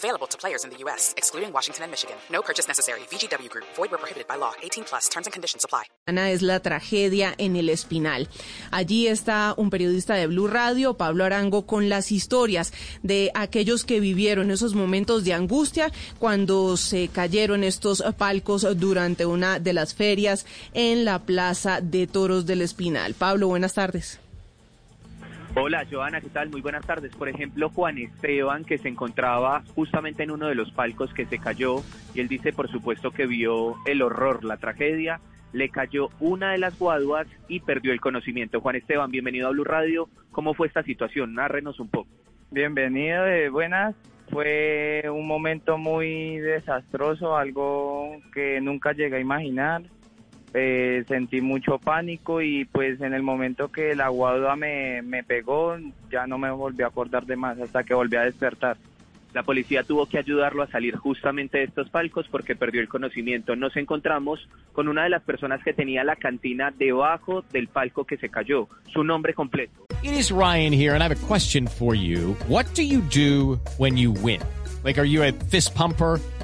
Available to players in the U.S., excluding Washington and Michigan. No purchase necessary. VGW Group. Void where prohibited by law. 18 plus. Terms and conditions apply. Ana es la tragedia en el Espinal. Allí está un periodista de Blue Radio, Pablo Arango, con las historias de aquellos que vivieron esos momentos de angustia cuando se cayeron estos palcos durante una de las ferias en la Plaza de Toros del Espinal. Pablo, buenas tardes. Hola, Joana, ¿qué tal? Muy buenas tardes. Por ejemplo, Juan Esteban, que se encontraba justamente en uno de los palcos que se cayó, y él dice, por supuesto, que vio el horror, la tragedia, le cayó una de las guaduas y perdió el conocimiento. Juan Esteban, bienvenido a Blue Radio. ¿Cómo fue esta situación? Nárrenos un poco. Bienvenido, de buenas. Fue un momento muy desastroso, algo que nunca llegué a imaginar eh, sentí mucho pánico y pues en el momento que la guadua me, me pegó ya no me volví a acordar de más hasta que volví a despertar. La policía tuvo que ayudarlo a salir justamente de estos palcos porque perdió el conocimiento. Nos encontramos con una de las personas que tenía la cantina debajo del palco que se cayó. Su nombre completo. It is Ryan here and I have a question for you. What do you do when you win? Like, are you a fist pumper?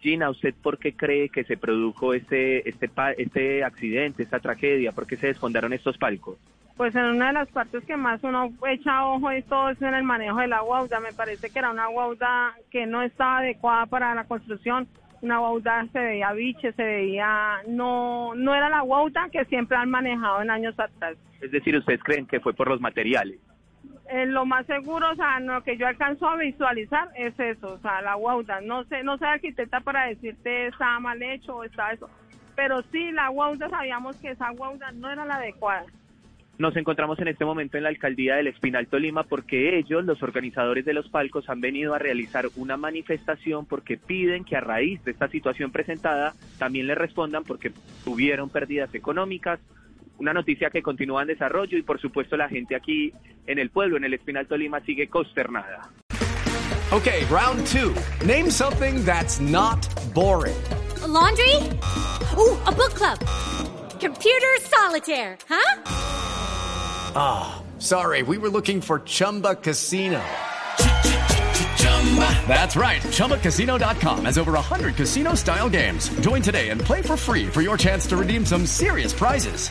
Gina, ¿usted por qué cree que se produjo este, este, este accidente, esta tragedia? ¿Por qué se desfondaron estos palcos? Pues en una de las partes que más uno echa ojo y todo es en el manejo de la guauda. Me parece que era una guauda que no estaba adecuada para la construcción. Una guauda se veía biche, se veía... No, no era la guauda que siempre han manejado en años atrás. Es decir, ¿ustedes creen que fue por los materiales? Eh, lo más seguro, o sea, lo que yo alcanzo a visualizar es eso, o sea, la guauda. No sé, no sé arquitecta para decirte está mal hecho o está eso, pero sí, la guauda sabíamos que esa guauda no era la adecuada. Nos encontramos en este momento en la alcaldía del Espinal Tolima porque ellos, los organizadores de los palcos, han venido a realizar una manifestación porque piden que a raíz de esta situación presentada también le respondan porque tuvieron pérdidas económicas, una noticia que continúa en desarrollo y por supuesto la gente aquí en el pueblo, en el Espinal Tolima, sigue consternada. Okay, round two. Name something that's not boring. A laundry? Ooh, a book club. Computer solitaire, huh? Ah, oh, sorry, we were looking for Chumba Casino. That's right. ChumbaCasino.com has over 100 casino style games. Join today and play for free for your chance to redeem some serious prizes.